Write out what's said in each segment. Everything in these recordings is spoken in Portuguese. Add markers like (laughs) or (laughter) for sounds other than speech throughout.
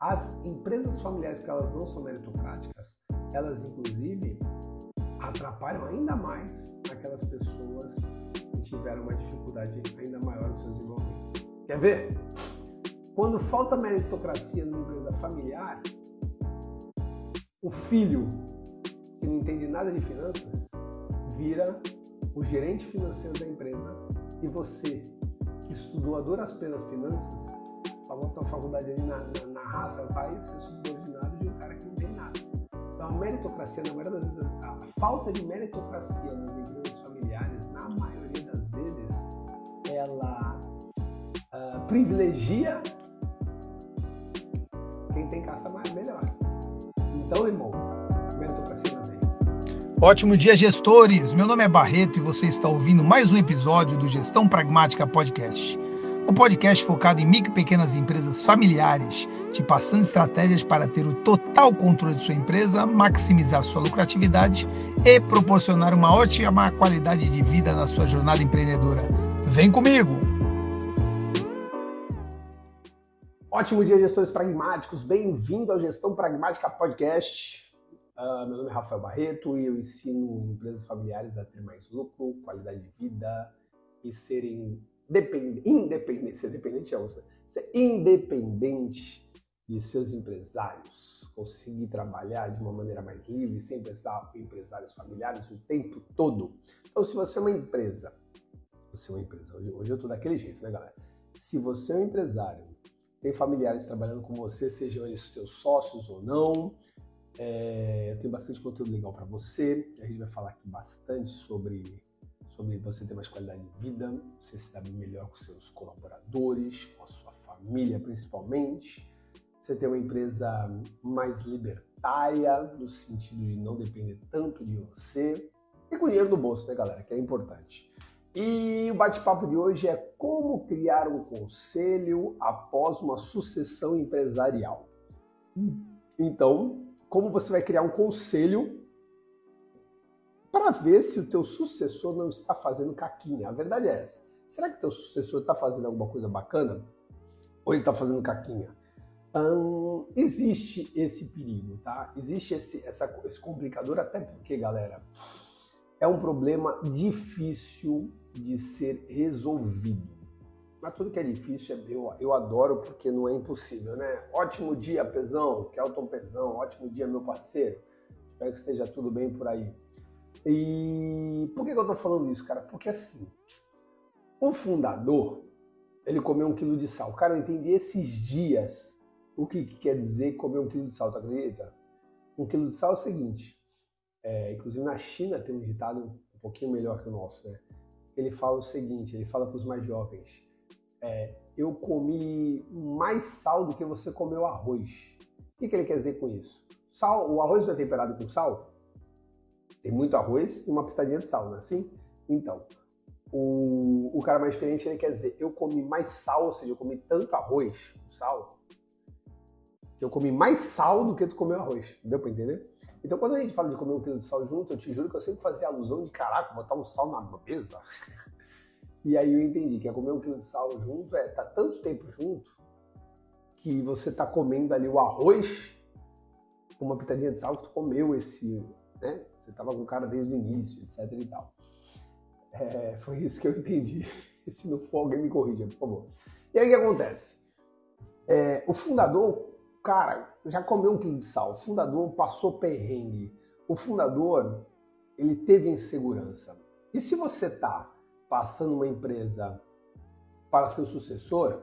As empresas familiares que elas não são meritocráticas, elas inclusive atrapalham ainda mais aquelas pessoas que tiveram uma dificuldade ainda maior no seu desenvolvimento. Quer ver? Quando falta meritocracia numa empresa familiar, o filho que não entende nada de finanças vira o gerente financeiro da empresa e você que estudou a duras penas finanças, pagou a faculdade ali na, na, na raça, vai ser subordinado de um cara que não tem nada. Então a meritocracia, na maioria das vezes, a falta de meritocracia nas empresas familiares, na maioria das vezes, ela uh, privilegia quem tem caça mais melhor. Então, irmão, meritocracia vem. Ótimo dia, gestores! Meu nome é Barreto e você está ouvindo mais um episódio do Gestão Pragmática Podcast. O podcast focado em micro e pequenas empresas familiares, te passando estratégias para ter o total controle de sua empresa, maximizar sua lucratividade e proporcionar uma ótima qualidade de vida na sua jornada empreendedora. Vem comigo! Ótimo dia, gestores pragmáticos. Bem-vindo ao Gestão Pragmática Podcast. Uh, meu nome é Rafael Barreto e eu ensino empresas familiares a ter mais lucro, qualidade de vida e serem independentes. Ser dependente é outra. Ser independente de seus empresários. Conseguir trabalhar de uma maneira mais livre, sem pensar em empresários familiares o tempo todo. Então, se você é uma empresa, você é uma empresa, hoje, hoje eu estou daquele jeito, né, galera? Se você é um empresário tem familiares trabalhando com você, sejam eles seus sócios ou não. É, eu tenho bastante conteúdo legal para você. A gente vai falar aqui bastante sobre, sobre você ter mais qualidade de vida, você se dar melhor com seus colaboradores, com a sua família principalmente. Você ter uma empresa mais libertária, no sentido de não depender tanto de você. E com dinheiro no bolso, né, galera? Que é importante. E o bate-papo de hoje é como criar um conselho após uma sucessão empresarial. Então, como você vai criar um conselho para ver se o teu sucessor não está fazendo caquinha. A verdade é essa. Será que teu sucessor está fazendo alguma coisa bacana? Ou ele está fazendo caquinha? Hum, existe esse perigo, tá? Existe esse, essa, esse complicador, até porque, galera, é um problema difícil de ser resolvido. Mas tudo que é difícil eu, eu adoro porque não é impossível, né? Ótimo dia, Pezão, Kelton Pezão, ótimo dia, meu parceiro. Espero que esteja tudo bem por aí. E por que, que eu tô falando isso, cara? Porque assim, o fundador, ele comeu um quilo de sal. Cara, eu entendi esses dias o que, que quer dizer comer um quilo de sal, tu acredita? Um quilo de sal é o seguinte, é, inclusive na China tem um ditado um pouquinho melhor que o nosso, né? ele fala o seguinte, ele fala para os mais jovens, é, eu comi mais sal do que você comeu arroz. O que, que ele quer dizer com isso? Sal, o arroz não é temperado com sal? Tem muito arroz e uma pitadinha de sal, não é assim? Então, o, o cara mais experiente ele quer dizer, eu comi mais sal, ou seja, eu comi tanto arroz sal, que eu comi mais sal do que tu comeu arroz. Deu para entender? Então, quando a gente fala de comer um quilo de sal junto, eu te juro que eu sempre fazia alusão de caraca, botar um sal na mesa. (laughs) E aí eu entendi que é comer um quilo de sal junto é tá tanto tempo junto que você tá comendo ali o arroz com uma pitadinha de sal que tu comeu esse, né? Você tava com o cara desde o início, etc e tal. É, foi isso que eu entendi. (laughs) Se não for, alguém me corrija, por favor. E aí o que acontece? É, o fundador cara, já comeu um quilo de sal. O fundador passou perrengue. O fundador, ele teve insegurança. E se você tá passando uma empresa para seu sucessor,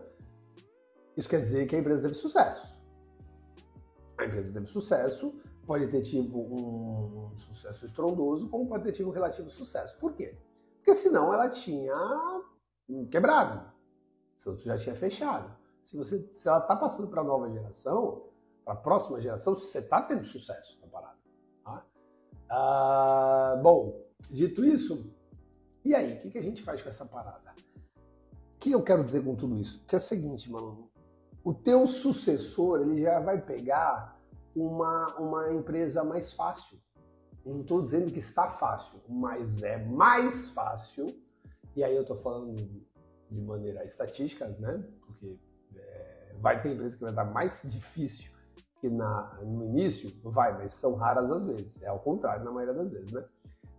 isso quer dizer que a empresa teve sucesso. A empresa teve sucesso, pode ter tido um sucesso estrondoso, como pode ter tido um relativo sucesso. Por quê? Porque senão ela tinha quebrado, senão já tinha fechado. Se, você, se ela está passando para a nova geração, para a próxima geração, você está tendo sucesso na parada. Tá? Ah, bom, dito isso, e aí, o que, que, a gente faz com essa parada? O que eu quero dizer com tudo isso? Que é o seguinte, mano, o teu sucessor ele já vai pegar uma, uma empresa mais fácil. Não estou dizendo que está fácil, mas é mais fácil. E aí eu estou falando de maneira estatística, né? Porque Vai ter empresa que vai dar mais difícil que na, no início? Vai, mas são raras as vezes. É ao contrário, na maioria das vezes, né?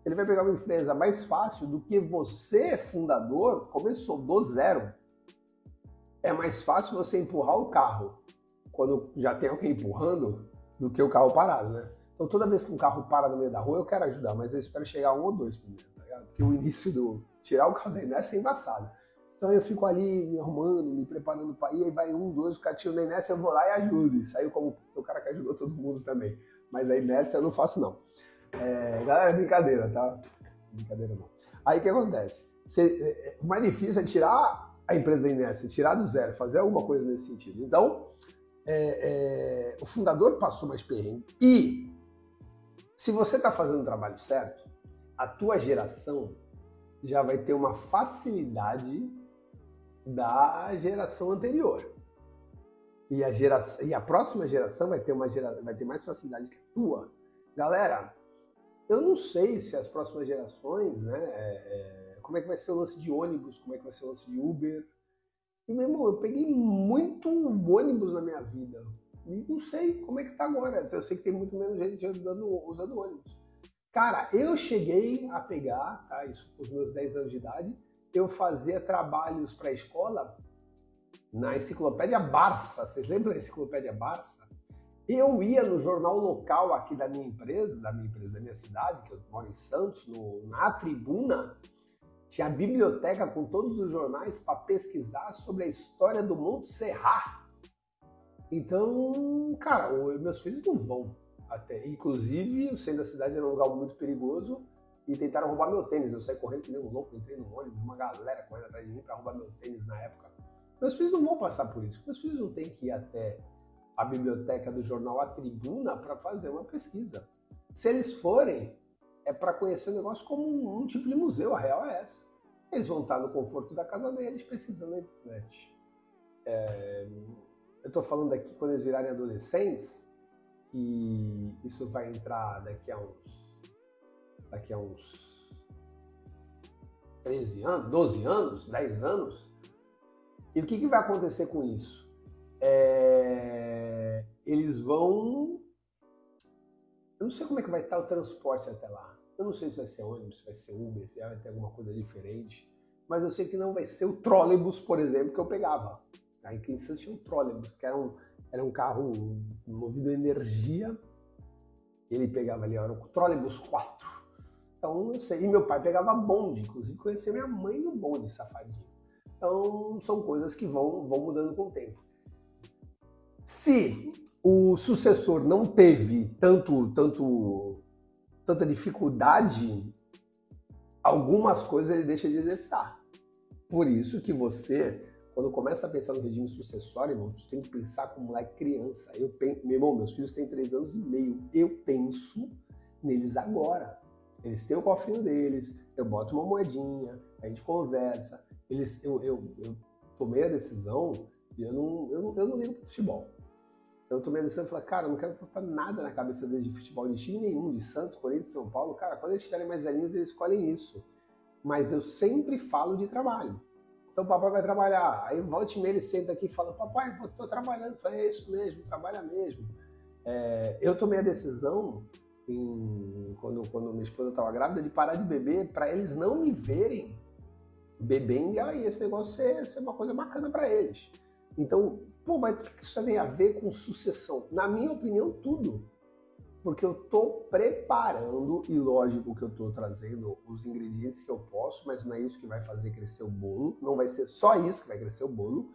Ele vai pegar uma empresa mais fácil do que você, fundador, começou do zero. É mais fácil você empurrar o carro quando já tem alguém empurrando do que o carro parado, né? Então toda vez que um carro para no meio da rua, eu quero ajudar, mas eu espero chegar um ou dois primeiro, tá ligado? Porque o início do tirar o carro da inércia é embaçado. Então eu fico ali me arrumando, me preparando para ir, aí vai um, dois, o cara da inércia, eu vou lá e ajudo. E saiu como o cara que ajudou todo mundo também. Mas a inércia eu não faço não. É, galera, é brincadeira, tá? Brincadeira não. Aí o que acontece? É, é, o mais difícil é tirar a empresa da inércia, tirar do zero, fazer alguma coisa nesse sentido. Então, é, é, o fundador passou mais perrengue. E se você está fazendo o trabalho certo, a tua geração já vai ter uma facilidade da geração anterior. E a, e a próxima geração vai ter, uma gera, vai ter mais facilidade que a tua. Galera, eu não sei se as próximas gerações, né, é, é, como é que vai ser o lance de ônibus, como é que vai ser o lance de Uber. E, meu irmão, eu peguei muito ônibus na minha vida. E não sei como é que tá agora. Eu sei que tem muito menos gente usando, usando ônibus. Cara, eu cheguei a pegar, tá, isso com os meus 10 anos de idade, eu fazia trabalhos para a escola na enciclopédia Barça. Vocês lembram da enciclopédia Barça? Eu ia no jornal local aqui da minha empresa, da minha empresa, da minha cidade, que eu moro em Santos, no, na tribuna, tinha a biblioteca com todos os jornais para pesquisar sobre a história do Monte Serrat. Então, cara, meus filhos não vão até. Inclusive, o centro da cidade era um lugar muito perigoso e tentaram roubar meu tênis. Eu saí correndo que nem um louco, entrei no ônibus, uma galera correndo atrás de mim para roubar meu tênis na época. Meus filhos não vão passar por isso. Meus filhos não têm que ir até a biblioteca do jornal A Tribuna para fazer uma pesquisa. Se eles forem, é para conhecer o negócio como um, um, tipo de museu, a real é essa. Eles vão estar no conforto da casa deles pesquisando na internet. É, eu estou falando aqui quando eles virarem adolescentes, que isso vai entrar daqui a uns daqui a uns 13 anos, 12 anos, 10 anos. E o que, que vai acontecer com isso? É, eles vão. Eu não sei como é que vai estar o transporte até lá. Eu não sei se vai ser ônibus, se vai ser Uber, se vai ter alguma coisa diferente. Mas eu sei que não vai ser o trólebus, por exemplo, que eu pegava. Aí em Santos tinha um trólebus, que era um, era um carro movido a energia. Ele pegava ali, era um trólebus 4. Então, eu sei. E meu pai pegava bonde, inclusive conheci minha mãe no bonde, safadinho. Então, são coisas que vão, vão mudando com o tempo. Se o sucessor não teve tanto, tanto, tanta dificuldade, algumas coisas ele deixa de exercitar. Por isso que você quando começa a pensar no regime sucessório, irmão, tu tem que pensar como moleque criança. Eu penso, meu irmão, meus filhos têm três anos e meio. Eu penso neles agora. Eles têm o cofrinho deles, eu boto uma moedinha, a gente conversa. Eles, eu, eu, eu tomei a decisão e eu não, eu eu não ligo pro futebol. Eu tomei a decisão e falei, cara, eu não quero botar nada na cabeça deles de futebol, de time nenhum, de Santos, Corinthians, São Paulo. Cara, quando eles estiverem mais velhinhos, eles escolhem isso. Mas eu sempre falo de trabalho. Então o papai vai trabalhar. Aí volte e meia ele senta aqui e fala, papai, estou trabalhando. Eu falei, é isso mesmo, trabalha mesmo. É, eu tomei a decisão, em, quando, quando minha esposa estava grávida, de parar de beber para eles não me verem bebendo e aí esse negócio ser, ser uma coisa bacana para eles. Então, pô, mas o que isso tem a ver com sucessão? Na minha opinião, tudo porque eu estou preparando, e lógico que eu estou trazendo os ingredientes que eu posso, mas não é isso que vai fazer crescer o bolo, não vai ser só isso que vai crescer o bolo.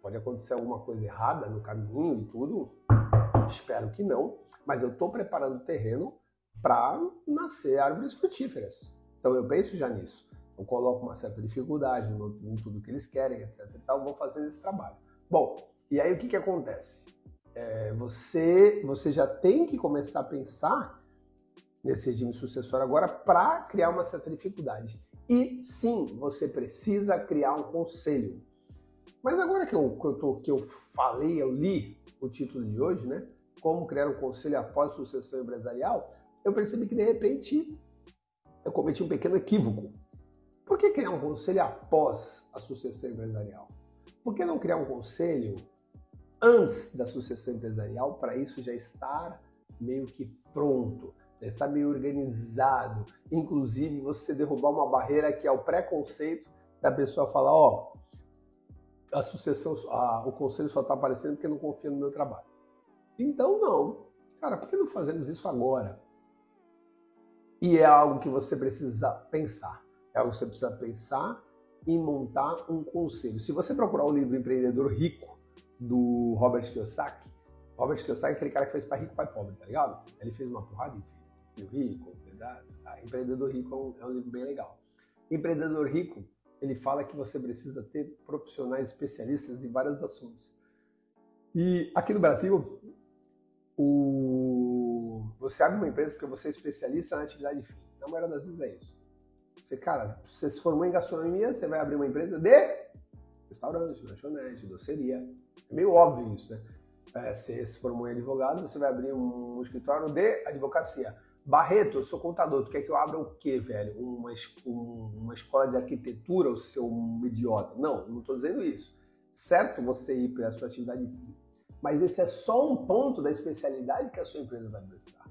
Pode acontecer alguma coisa errada no caminho e tudo, espero que não, mas eu estou preparando o terreno para nascer árvores frutíferas. Então eu penso já nisso. Eu coloco uma certa dificuldade no, em tudo que eles querem, etc. E tal, vou fazendo esse trabalho. Bom, e aí o que, que acontece? é, você, você já tem que começar a pensar nesse regime sucessório agora para criar uma certa dificuldade. E sim, você precisa criar um conselho. Mas agora que eu, que eu, tô, que eu falei, eu li o título de hoje, né? Como criar um conselho após sucessão empresarial, eu percebi que de repente eu cometi um pequeno equívoco. Por que criar um conselho após a sucessão empresarial? Por que não criar um conselho antes da sucessão empresarial para isso já estar meio que pronto, já estar meio organizado. Inclusive, você derrubar uma barreira que é o preconceito da pessoa falar, ó, oh, a sucessão, a, o conselho só está aparecendo porque não confia no meu trabalho. Então, não. Cara, por que não fazemos isso agora? E é algo que você precisa pensar. É algo que você precisa pensar em montar um conselho. Se você procurar o livro Empreendedor Rico, do Robert Kiyosaki, Robert Kiyosaki é aquele cara que fez para rico, pai pobre, tá ligado? Ele fez uma porrada de. Rico, verdade? Tá? Empreendedor Rico é um, é um livro bem legal. Empreendedor Rico, ele fala que você precisa ter profissionais especialistas em vários assuntos. E aqui no Brasil, o... você abre uma empresa porque você é especialista na atividade de fim. Na maioria das vezes é isso. Você, cara, você se formou em gastronomia, você vai abrir uma empresa de restaurante, lanchonete, doceria. É meio óbvio isso, né? É, você se formou em advogado, você vai abrir um escritório de advocacia. Barreto, eu sou contador, tu quer que eu abra o quê, velho? Uma, uma escola de arquitetura, o seu idiota? Não, não estou dizendo isso. Certo você ir para a sua atividade. Mas esse é só um ponto da especialidade que a sua empresa vai prestar.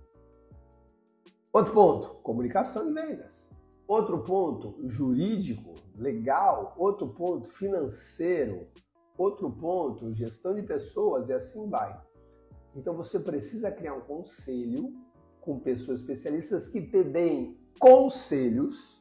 Outro ponto, comunicação e vendas. Outro ponto, jurídico, legal. Outro ponto, financeiro. Outro ponto, gestão de pessoas e assim vai. Então você precisa criar um conselho com pessoas especialistas que te deem conselhos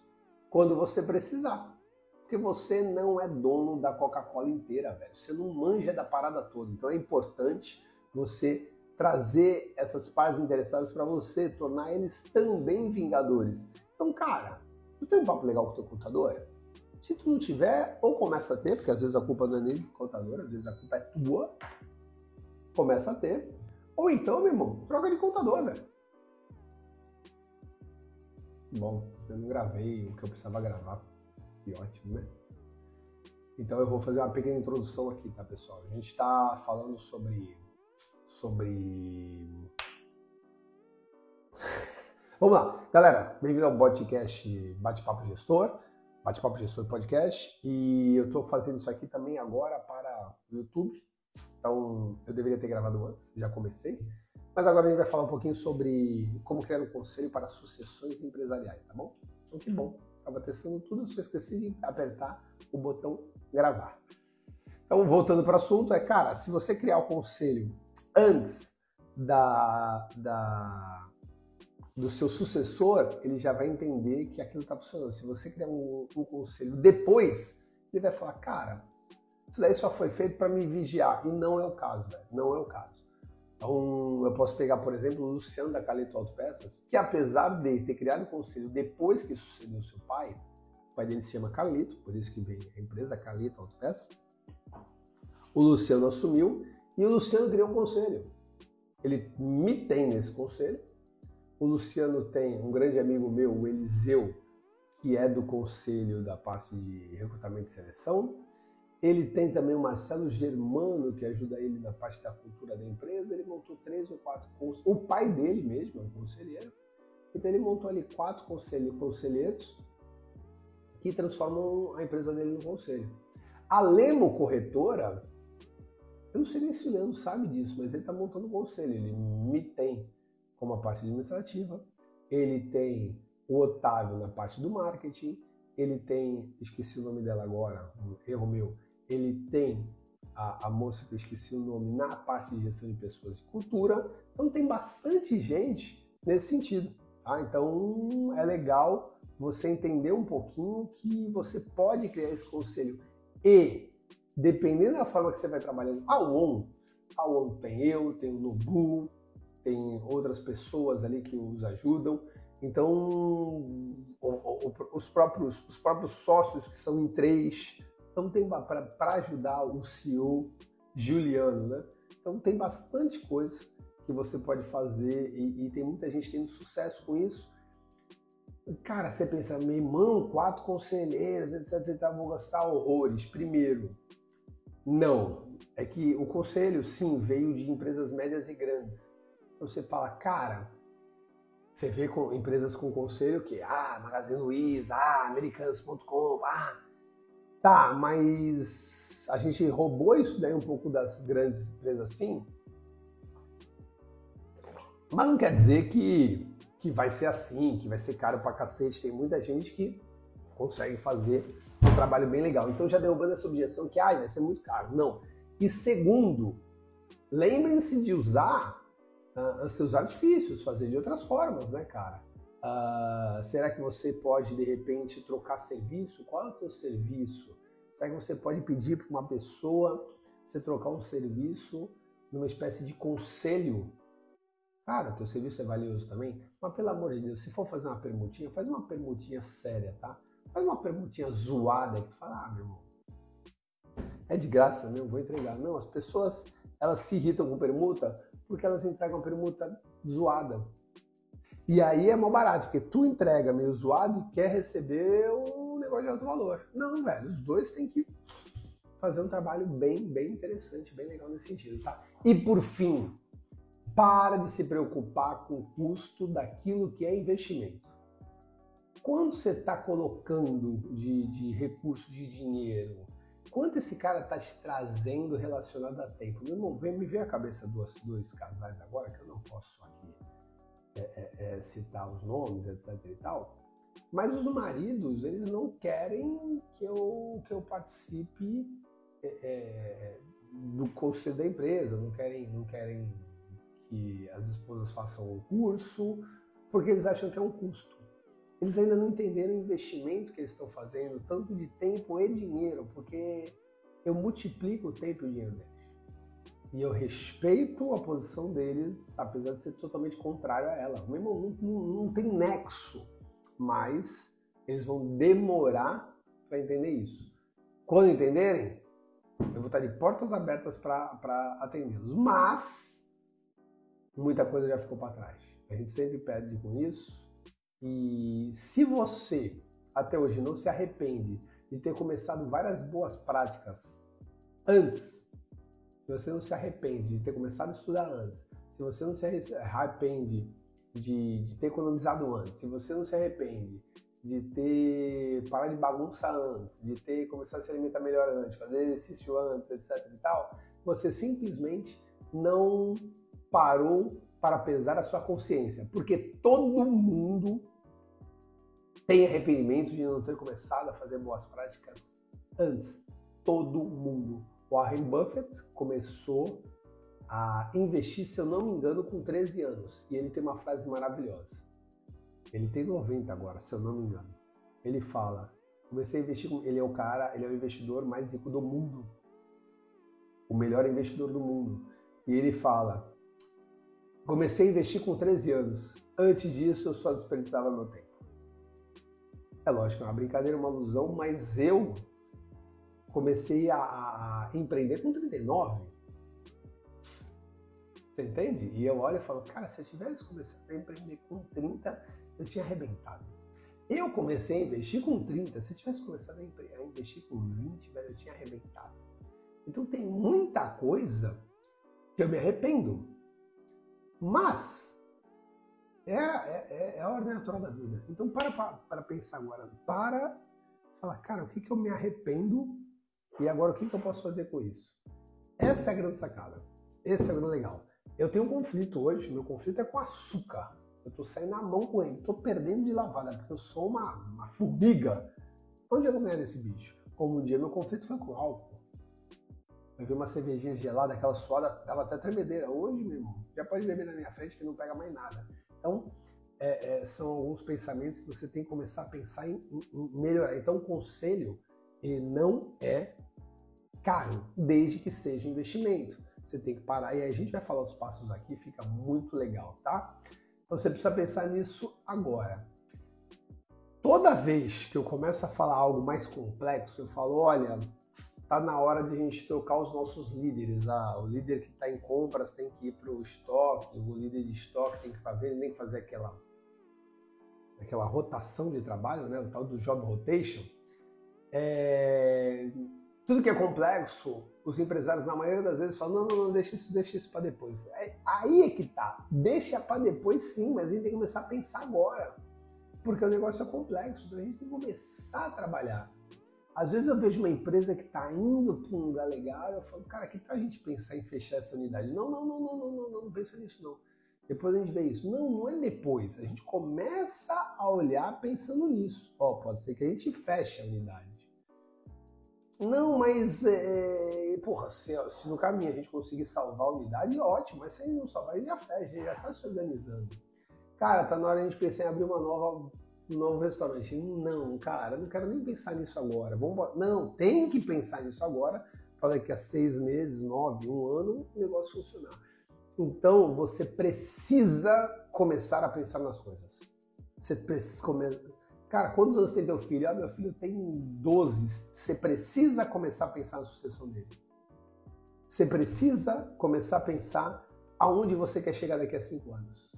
quando você precisar. Porque você não é dono da Coca-Cola inteira, velho. Você não manja da parada toda. Então é importante você trazer essas partes interessadas para você, tornar eles também vingadores. Então, cara, tu tem um papo legal com o teu contador? Se tu não tiver, ou começa a ter, porque às vezes a culpa não é nem do contador, às vezes a culpa é tua, começa a ter. Ou então, meu irmão, troca de contador, velho. Bom, eu não gravei o que eu precisava gravar que ótimo, né? Então eu vou fazer uma pequena introdução aqui, tá, pessoal? A gente está falando sobre. sobre. (laughs) Vamos lá, galera, bem-vindo ao podcast Bate-Papo Gestor, Bate-Papo Gestor Podcast, e eu estou fazendo isso aqui também agora para o YouTube, então eu deveria ter gravado antes, já comecei, mas agora a gente vai falar um pouquinho sobre como criar um conselho para sucessões empresariais, tá bom? Então que bom estava testando tudo, só esqueci de apertar o botão gravar. Então, voltando para o assunto, é, cara, se você criar o conselho antes da, da, do seu sucessor, ele já vai entender que aquilo está funcionando. Se você criar um, um conselho depois, ele vai falar, cara, isso daí só foi feito para me vigiar. E não é o caso, velho. Não é o caso. Então, eu posso pegar, por exemplo, o Luciano da Caleto Autopeças, que apesar de ter criado o conselho depois que sucedeu seu pai, o pai dele se chama Calito, por isso que veio a empresa Calito Autopeças, o Luciano assumiu e o Luciano criou um conselho. Ele me tem nesse conselho. O Luciano tem um grande amigo meu, o Eliseu, que é do conselho da parte de recrutamento e seleção. Ele tem também o Marcelo Germano, que ajuda ele na parte da cultura da empresa. Ele montou três ou quatro conselheiros. O pai dele mesmo é um conselheiro. Então ele montou ali quatro conselheiros que transformam a empresa dele no conselho. A Lemo Corretora, eu não sei nem se o Leandro sabe disso, mas ele está montando um conselho. Ele me tem como a parte administrativa, ele tem o Otávio na parte do marketing, ele tem, esqueci o nome dela agora, um erro meu, ele tem a, a, moça que eu esqueci o nome na parte de gestão de pessoas e cultura. Então tem bastante gente nesse sentido. Tá? Então é legal você entender um pouquinho que você pode criar esse conselho. E, dependendo da forma que você vai trabalhando, a ON, a ON tem eu, tem o Nobu, tem outras pessoas ali que os ajudam. Então, os, próprios, os próprios sócios que são em três, então tem para ajudar o CEO Juliano, né? Então tem bastante coisa que você pode fazer e, e tem muita gente tendo sucesso com isso. Cara, você pensa, meu irmão, quatro conselheiros, etc, etc, vou gastar horrores. Primeiro, não. É que o conselho, sim, veio de empresas médias e grandes. Você fala, cara, você vê com empresas com conselho que, ah, Magazine Luiza, ah, Americanas.com, ah, Tá, mas a gente roubou isso daí um pouco das grandes empresas assim, mas não quer dizer que, que vai ser assim, que vai ser caro pra cacete. Tem muita gente que consegue fazer um trabalho bem legal. Então já derrubando essa objeção que ah, vai ser muito caro. Não. E segundo, lembrem-se de usar uh, seus artifícios, fazer de outras formas, né, cara? Uh, será que você pode, de repente, trocar serviço? Qual é o teu serviço? Será que você pode pedir para uma pessoa você trocar um serviço numa espécie de conselho? Cara, teu serviço é valioso também, mas pelo amor de Deus, se for fazer uma permutinha, faz uma permutinha séria, tá? Faz uma permutinha zoada que tu fala, ah, meu irmão, é de graça mesmo, vou entregar. Não, as pessoas, elas se irritam com permuta porque elas entregam a permuta zoada. E aí é mal barato, porque tu entrega meio zoado e quer receber um negócio de alto valor. Não, velho, os dois têm que fazer um trabalho bem, bem interessante, bem legal nesse sentido, tá? E por fim, para de se preocupar com o custo daquilo que é investimento. Quando você está colocando de, de recurso de dinheiro, quanto esse cara está te trazendo relacionado a tempo? Meu irmão, vem, me ver a cabeça dos dois casais agora, que eu não posso aqui é, é, é, citar os nomes, etc e tal, mas os maridos, eles não querem que eu, que eu participe é, é, do conselho da empresa, não querem, não querem que as esposas façam um curso, porque eles acham que é um custo. Eles ainda não entenderam o investimento que eles estão fazendo, tanto de tempo e dinheiro, porque eu multiplico o tempo e o dinheiro deles. E eu respeito a posição deles, apesar de ser totalmente contrário a ela. Meu irmão, não, não, tem nexo, mas eles vão demorar para entender isso. Quando entenderem, eu vou estar de portas abertas para atendê-los. Mas muita coisa já ficou para trás. A gente sempre perde com isso. E se você até hoje não se arrepende de ter começado várias boas práticas antes, se você não se arrepende de ter começado a estudar antes, se você não se arrepende de, de ter economizado antes, se você não se arrepende de ter parado de bagunça antes, de ter começado a se alimentar melhor antes, fazer exercício antes, etc e tal, você simplesmente não parou para pesar a sua consciência, porque todo mundo tem arrependimento de não ter começado a fazer boas práticas antes. Todo mundo. Warren Buffett começou a investir, se eu não me engano, com 13 anos. E ele tem uma frase maravilhosa. Ele tem 90 agora, se eu não me engano. Ele fala: comecei a investir com. Ele é o cara, ele é o investidor mais rico do mundo. O melhor investidor do mundo. E ele fala: Comecei a investir com 13 anos. Antes disso, eu só desperdiçava meu tempo. É lógico, é uma brincadeira, uma alusão, mas eu comecei a, empreender com 39. Você entende? E eu olho e falo, cara, se eu tivesse começado a empreender com 30, eu tinha arrebentado. Eu comecei a investir com 30, se eu tivesse começado a, investir com 20, velho, eu tinha arrebentado. Então tem muita coisa que eu me arrependo. Mas é, é, é, é a ordem natural da vida. Então para para pensar agora, para falar, cara, o que, que eu me arrependo e agora o que, que eu posso fazer com isso? Essa é a grande sacada. Esse é o grande legal. Eu tenho um conflito hoje, meu conflito é com açúcar. Eu tô saindo na mão com ele, tô perdendo de lavada, porque eu sou uma, uma formiga. Onde eu vou ganhar desse bicho? Como um dia meu conflito foi com álcool. Eu vi uma cervejinha gelada, aquela suada, dava até tremedeira. Hoje, meu irmão, já pode beber na minha frente que não pega mais nada. Então, é, é, são alguns pensamentos que você tem que começar a pensar em, em, em melhorar. Então, o conselho, ele não é caro, desde que seja investimento. Você tem que parar, e a gente vai falar os passos aqui, fica muito legal, tá? Então, você precisa pensar nisso agora. Toda vez que eu começo a falar algo mais complexo, eu falo, olha, tá na hora de a gente trocar os nossos líderes. Ah, o líder que está em compras tem que ir para o estoque, o líder de estoque tem que fazer, tem que fazer aquela, aquela rotação de trabalho, né? o tal do job rotation. É... Tudo que é complexo, os empresários, na maioria das vezes, falam: não, não, não, deixa isso, deixa isso para depois. É, aí é que tá. Deixa para depois, sim, mas a gente tem que começar a pensar agora. Porque o negócio é complexo, então a gente tem que começar a trabalhar. Às vezes eu vejo uma empresa que está indo para um lugar legal, eu falo, cara, que tal a gente pensar em fechar essa unidade? Não, não, não, não, não, não, não, não pensa nisso não. Depois a gente vê isso. Não, não é depois. A gente começa a olhar pensando nisso. Ó, pode ser que a gente feche a unidade. Não, mas, é, porra, se, se, no caminho a gente conseguir salvar a unidade, ótimo. Mas se a gente não salvar, a gente já fecha, a gente já está se organizando. Cara, tá na hora a gente pensar em abrir uma nova, novo restaurante. Não, cara, não quero nem pensar nisso agora. Vamos, não, tem que pensar nisso agora para daqui a seis meses, nove, um ano, o negócio funcionar. Então, você precisa começar a pensar nas coisas. Você precisa começar Cara, quantos anos tem teu filho? Ah, meu filho tem 12. Você precisa começar a pensar na sucessão dele. Você precisa começar a pensar aonde você quer chegar daqui a 5 anos.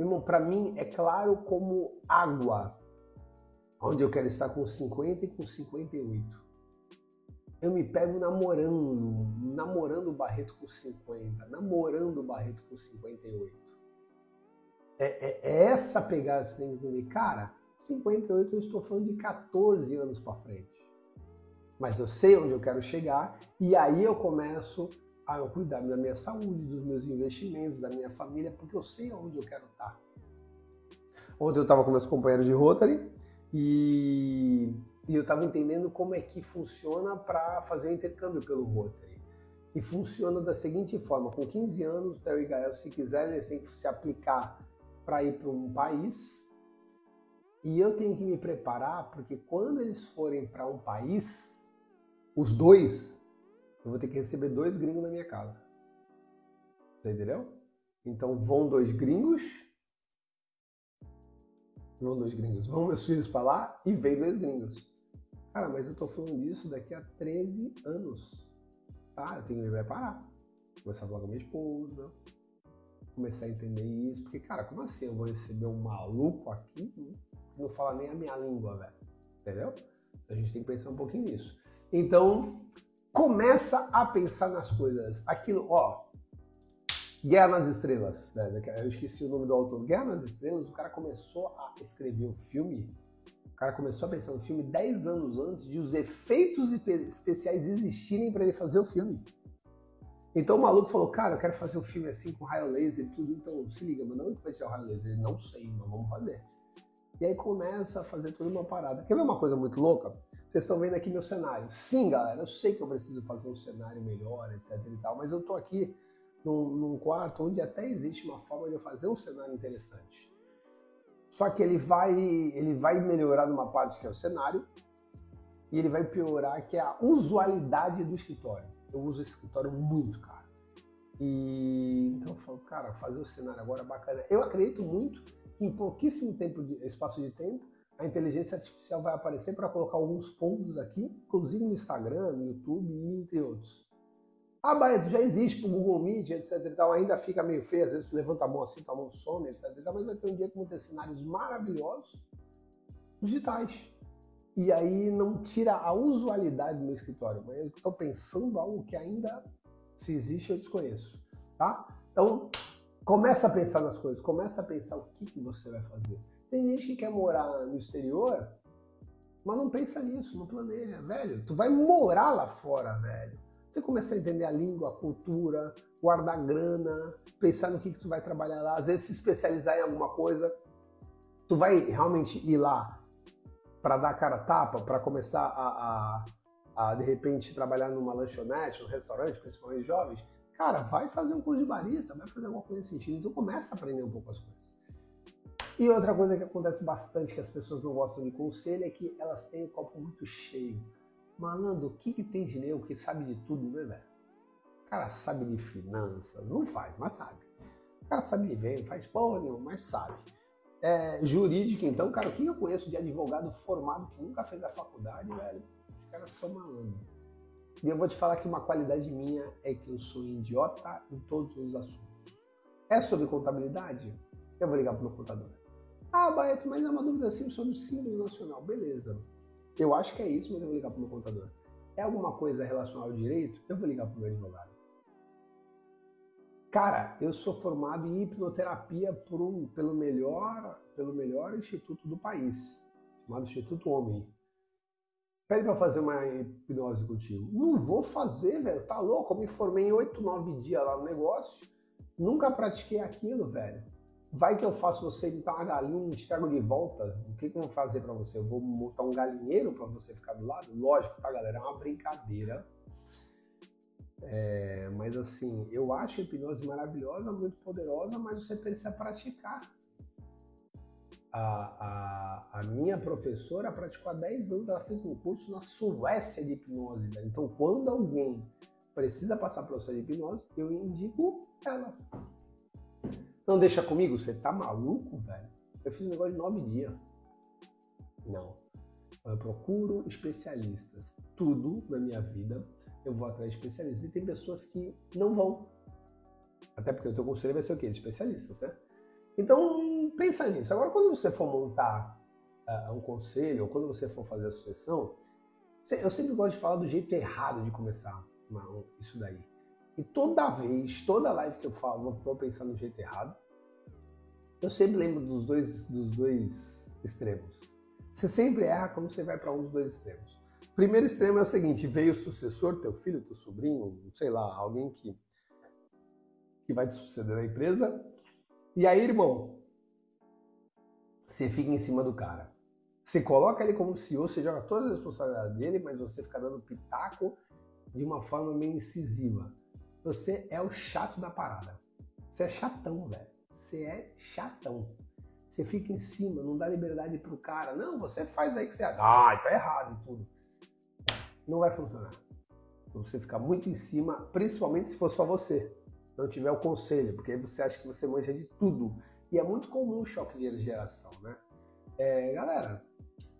Meu irmão, para mim é claro como água onde eu quero estar com 50 e com 58. Eu me pego namorando, namorando o Barreto com 50, namorando o Barreto com 58. É, é, é essa pegada que você tem que entender. Cara, 58 eu estou falando de 14 anos para frente. Mas eu sei onde eu quero chegar e aí eu começo a cuidar da minha saúde, dos meus investimentos, da minha família, porque eu sei onde eu quero estar. Ontem eu estava com meus companheiros de Rotary e, e eu estava entendendo como é que funciona para fazer o intercâmbio pelo Rotary. E funciona da seguinte forma: com 15 anos, o Terry e Gael, se quiserem, eles têm que se aplicar para ir para um país e eu tenho que me preparar porque quando eles forem para um país, os dois, eu vou ter que receber dois gringos na minha casa. Entendeu? Então vão dois gringos, vão dois gringos, vão meus filhos para lá e vem dois gringos. Cara, mas eu tô falando disso daqui a 13 anos. Tá? Eu tenho que me preparar. Começar a falar com minha esposa, começar a entender isso, porque, cara, como assim eu vou receber um maluco aqui? não fala nem a minha língua, velho. Entendeu? A gente tem que pensar um pouquinho nisso. Então, começa a pensar nas coisas. Aquilo, ó, Guerra nas Estrelas, velho. Eu esqueci o nome do autor. Guerra nas Estrelas, o cara começou a escrever o filme. O cara começou a pensar no filme 10 anos antes de os efeitos especiais existirem para ele fazer o filme. Então o maluco falou, cara, eu quero fazer um filme assim com raio laser e tudo, então se liga, mas não vai ser o raio laser? Não sei, mas vamos fazer. E aí começa a fazer toda uma parada. Quer ver uma coisa muito louca? Vocês estão vendo aqui meu cenário. Sim, galera, eu sei que eu preciso fazer um cenário melhor, etc e tal, mas eu tô aqui num, num quarto onde até existe uma forma de eu fazer um cenário interessante. Só que ele vai, ele vai melhorar numa parte que é o cenário e ele vai piorar que é a usualidade do escritório. Eu uso esse escritório muito, cara. E então eu falo, cara, fazer o cenário agora é bacana. Eu acredito muito em pouquíssimo tempo de, espaço de tempo, a inteligência artificial vai aparecer para colocar alguns pontos aqui, inclusive no Instagram, no YouTube entre outros. Ah, Baeto, já existe para o Google Meet, etc e tal, ainda fica meio feio, às vezes tu levanta a mão assim, tua mão some, etc mas vai ter um dia que vão ter cenários maravilhosos digitais. E aí não tira a usualidade do meu escritório, mas eu estou pensando algo que ainda, se existe, eu desconheço, tá? Então, Começa a pensar nas coisas, começa a pensar o que, que você vai fazer. Tem gente que quer morar no exterior, mas não pensa nisso, não planeja. Velho, tu vai morar lá fora, velho. Você começa a entender a língua, a cultura, guardar grana, pensar no que, que tu vai trabalhar lá, às vezes se especializar em alguma coisa. Tu vai realmente ir lá para dar cara tapa, para começar a, a, a, de repente, trabalhar numa lanchonete, num restaurante, principalmente jovens? Cara, vai fazer um curso de barista, vai fazer alguma coisa nesse sentido. Então começa a aprender um pouco as coisas. E outra coisa que acontece bastante que as pessoas não gostam de conselho é que elas têm o copo muito cheio. Malandro, o que, que tem de nego que sabe de tudo, né, velho? O cara sabe de finanças, não faz, mas sabe. O cara sabe de venda, faz porra nenhuma, mas sabe. É, jurídico, então, cara, o que eu conheço de advogado formado que nunca fez a faculdade, velho? Os caras são malandros. E eu vou te falar que uma qualidade minha é que eu sou idiota em todos os assuntos. É sobre contabilidade? Eu vou ligar para o meu contador. Ah, Baeto, mas é uma dúvida simples sobre o símbolo nacional. Beleza. Eu acho que é isso, mas eu vou ligar para o meu contador. É alguma coisa relacionada ao direito? Eu vou ligar para o meu advogado. Cara, eu sou formado em hipnoterapia um, pelo, melhor, pelo melhor instituto do país, chamado Instituto Homem. pede para fazer uma hipnose contigo. Não vou fazer, velho. Tá louco? Eu me formei em 8, 9 dias lá no negócio. Nunca pratiquei aquilo, velho. Vai que eu faço você imitar uma galinha e estrago de volta. O que, que eu vou fazer para você? Eu vou montar um galinheiro para você ficar do lado? Lógico, tá, galera? É uma brincadeira. É, mas assim, eu acho a hipnose maravilhosa, muito poderosa, mas você precisa praticar. A, a, a, minha professora praticou há 10 anos, ela fez um curso na Suécia de hipnose. Né? Então, quando alguém precisa passar processo de hipnose, eu indico ela. Não deixa comigo? Você tá maluco, velho? Eu fiz um negócio de 9 dias. Não. Eu procuro especialistas. Tudo na minha vida eu vou atrás de especialistas. E tem pessoas que não vão. Até porque o teu conselho vai ser o quê? De especialistas, né? Então, pensa nisso. Agora, quando você for montar uh, um conselho, ou quando você for fazer a sucessão, eu sempre gosto de falar do jeito errado de começar isso daí. E toda vez, toda live que eu falo, vou pensar no jeito errado, eu sempre lembro dos dois, dos dois extremos. Você sempre erra quando você vai para um dos dois extremos. Primeiro extremo é o seguinte: veio o sucessor, teu filho, teu sobrinho, sei lá, alguém que, que vai te suceder na empresa, e aí, irmão, você fica em cima do cara. Você coloca ele como CEO, você joga todas as responsabilidades dele, mas você fica dando pitaco de uma forma meio incisiva. Você é o chato da parada. Você é chatão, velho. Você é chatão. Você fica em cima, não dá liberdade pro cara. Não, você faz aí que você. Ah, tá errado e tudo. Não vai funcionar. Você ficar muito em cima, principalmente se for só você não tiver o conselho, porque aí você acha que você manja de tudo. E é muito comum o choque de geração, né? É, galera,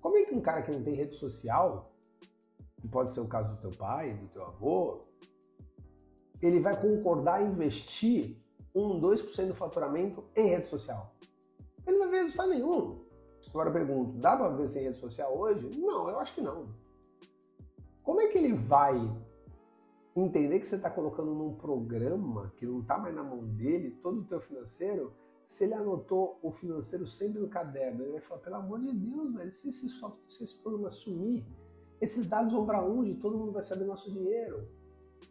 como é que um cara que não tem rede social, que pode ser o caso do teu pai, do teu avô, ele vai concordar em investir 1, 2% do faturamento em rede social? Ele não vai ver resultado nenhum. Agora eu pergunto, dá para ver sem rede social hoje? Não, eu acho que não. Como é que ele vai entender que você está colocando num programa que não está mais na mão dele, todo o teu financeiro, se ele anotou o financeiro sempre no caderno, ele vai falar, pelo amor de Deus, velho, se esse software, se esse programa sumir, esses dados vão para onde? Todo mundo vai saber nosso dinheiro.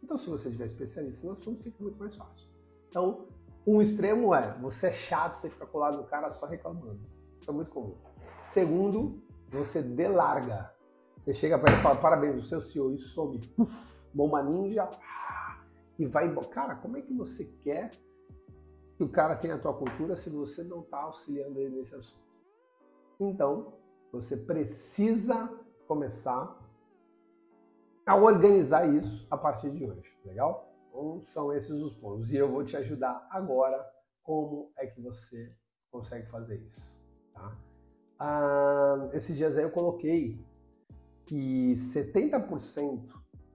Então, se você tiver especialista no assunto, fica muito mais fácil. Então, um extremo é, você é chato, você fica colado no cara só reclamando. Isso é muito comum. Segundo, você delarga. Você chega para ele e fala, parabéns, o seu CEO, e some. Bomba ninja, e vai. Cara, como é que você quer que o cara tenha a tua cultura se você não está auxiliando ele nesse assunto? Então, você precisa começar a organizar isso a partir de hoje, legal? Então, são esses os pontos. E eu vou te ajudar agora como é que você consegue fazer isso, tá? Ah, esses dias aí eu coloquei que 70%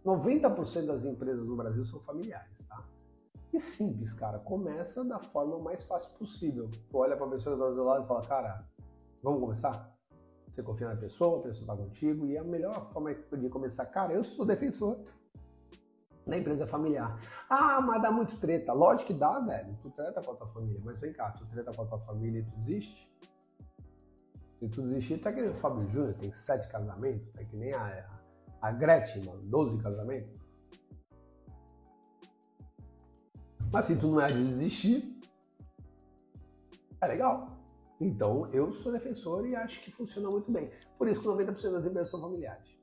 90% das empresas no Brasil são familiares, tá? E simples, cara. Começa da forma mais fácil possível. Tu olha para a pessoa que está do lado e fala, cara, vamos começar? Você confia na pessoa, a pessoa está contigo, e a melhor forma de começar, cara, eu sou defensor da empresa familiar. Ah, mas dá muito treta. Lógico que dá, velho. Tu treta com a tua família, mas vem cá, tu treta com a tua família e tu desiste? Se tu desistir, tá que nem o Fábio Júnior, tem sete casamentos, tá que nem a, a Gretchen, mano, 12 casamentos. Mas se tu não é de desistir, é legal. Então, eu sou defensor e acho que funciona muito bem. Por isso que 90% das empresas são familiares.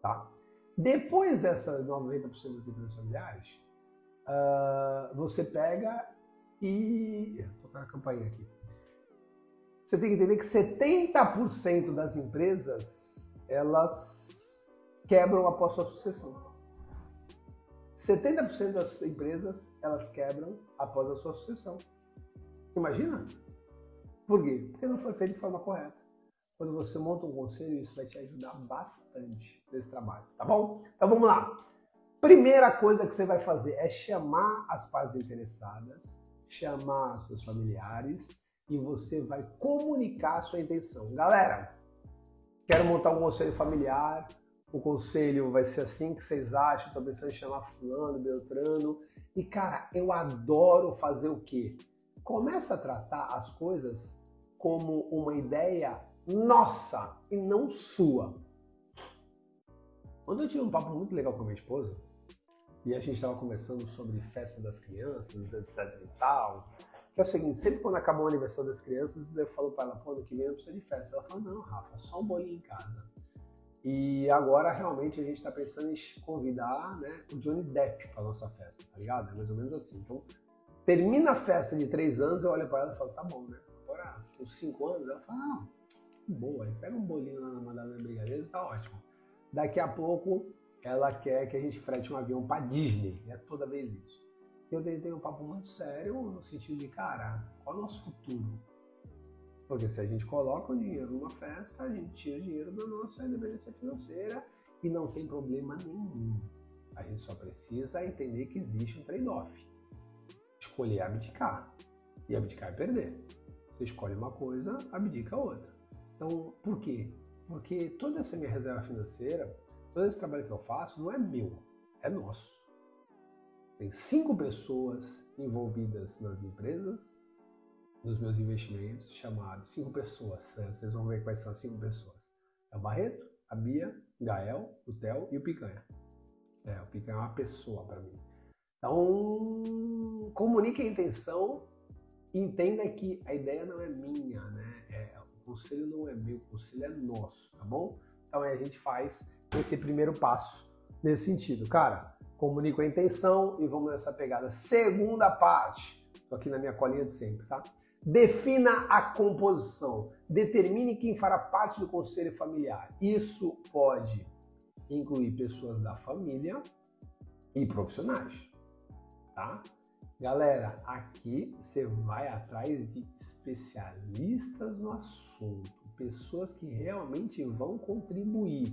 Tá? Depois dessas 90% das empresas familiares, uh, você pega e... Vou tocar a campainha aqui. Você tem que entender que 70% das empresas, elas quebram após sua sucessão. 70% das empresas elas quebram após a sua sucessão. Imagina? Por quê? Porque não foi feito de forma correta. Quando você monta um conselho, isso vai te ajudar bastante nesse trabalho, tá bom? Então vamos lá. Primeira coisa que você vai fazer é chamar as partes interessadas, chamar seus familiares e você vai comunicar a sua intenção. Galera, quero montar um conselho familiar, o conselho vai ser assim que vocês acham, estou pensando em chamar fulano, beltrano. E cara, eu adoro fazer o quê? Começa a tratar as coisas como uma ideia nossa e não sua. Ontem eu tive um papo muito legal com a minha esposa e a gente estava conversando sobre festa das crianças, etc e tal. Que é o seguinte, sempre quando acaba o aniversário das crianças, eu falo para ela, pô, que vem eu preciso de festa. Ela fala, não, Rafa, só um bolinho em casa. E agora realmente a gente está pensando em convidar né, o Johnny Depp para nossa festa, tá ligado? É mais ou menos assim. Então, termina a festa de três anos, eu olho para ela e falo, tá bom, né? Agora, com cinco anos, ela fala, ah, boa, pega um bolinho lá na Madalena Brigadeiros, tá ótimo. Daqui a pouco, ela quer que a gente frete um avião para Disney. É toda vez isso. Eu tentei um papo muito sério no sentido de, cara, qual é o nosso futuro? Porque se a gente coloca o dinheiro numa festa, a gente tira o dinheiro da nossa independência financeira e não tem problema nenhum. A gente só precisa entender que existe um trade-off. Escolher abdicar. E abdicar é perder. Você escolhe uma coisa, abdica outra. Então, por quê? Porque toda essa minha reserva financeira, todo esse trabalho que eu faço, não é meu, é nosso. Tem cinco pessoas envolvidas nas empresas nos meus investimentos chamados cinco pessoas. Né? Vocês vão ver quais são as cinco pessoas. É o Barreto, a Bia, Gael, o Theo e o Picanha. É, o Picanha é uma pessoa para mim. Então, comunique a intenção entenda que a ideia não é minha, né? Conselho não é meu, conselho é nosso, tá bom? Então aí a gente faz esse primeiro passo nesse sentido. Cara, comunique a intenção e vamos nessa pegada. Segunda parte, tô aqui na minha colinha de sempre, tá? Defina a composição. Determine quem fará parte do conselho familiar. Isso pode incluir pessoas da família e profissionais, tá? Galera, aqui você vai atrás de especialistas no assunto, pessoas que realmente vão contribuir,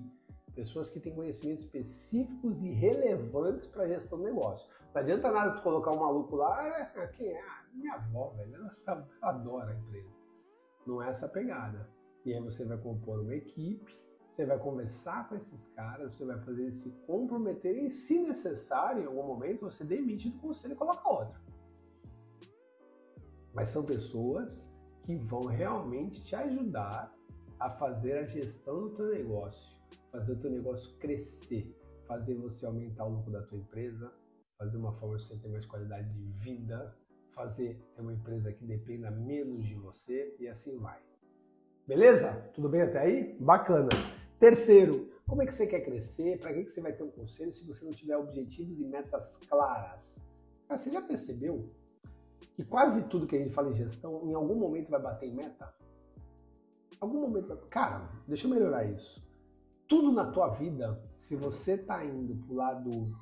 pessoas que têm conhecimentos específicos e relevantes para a gestão do negócio. Não adianta nada tu colocar um maluco lá, ah, quem é? minha avó, velho, ela, ela adora a empresa. Não é essa pegada. E aí você vai compor uma equipe, você vai conversar com esses caras, você vai fazer eles se comprometerem e, se necessário, em algum momento, você demite do conselho e coloca outro. Mas são pessoas que vão realmente te ajudar a fazer a gestão do teu negócio, fazer o teu negócio crescer, fazer você aumentar o lucro da tua empresa, fazer uma forma de você ter mais qualidade de vida, fazer ter uma empresa que dependa menos de você e assim vai. Beleza? Tudo bem até aí? Bacana. Terceiro, como é que você quer crescer? Para que você vai ter um conselho se você não tiver objetivos e metas claras? Cara, você já percebeu que quase tudo que a gente fala em gestão, em algum momento vai bater em meta? Algum momento vai... Cara, deixa eu melhorar isso. Tudo na tua vida, se você está indo pro lado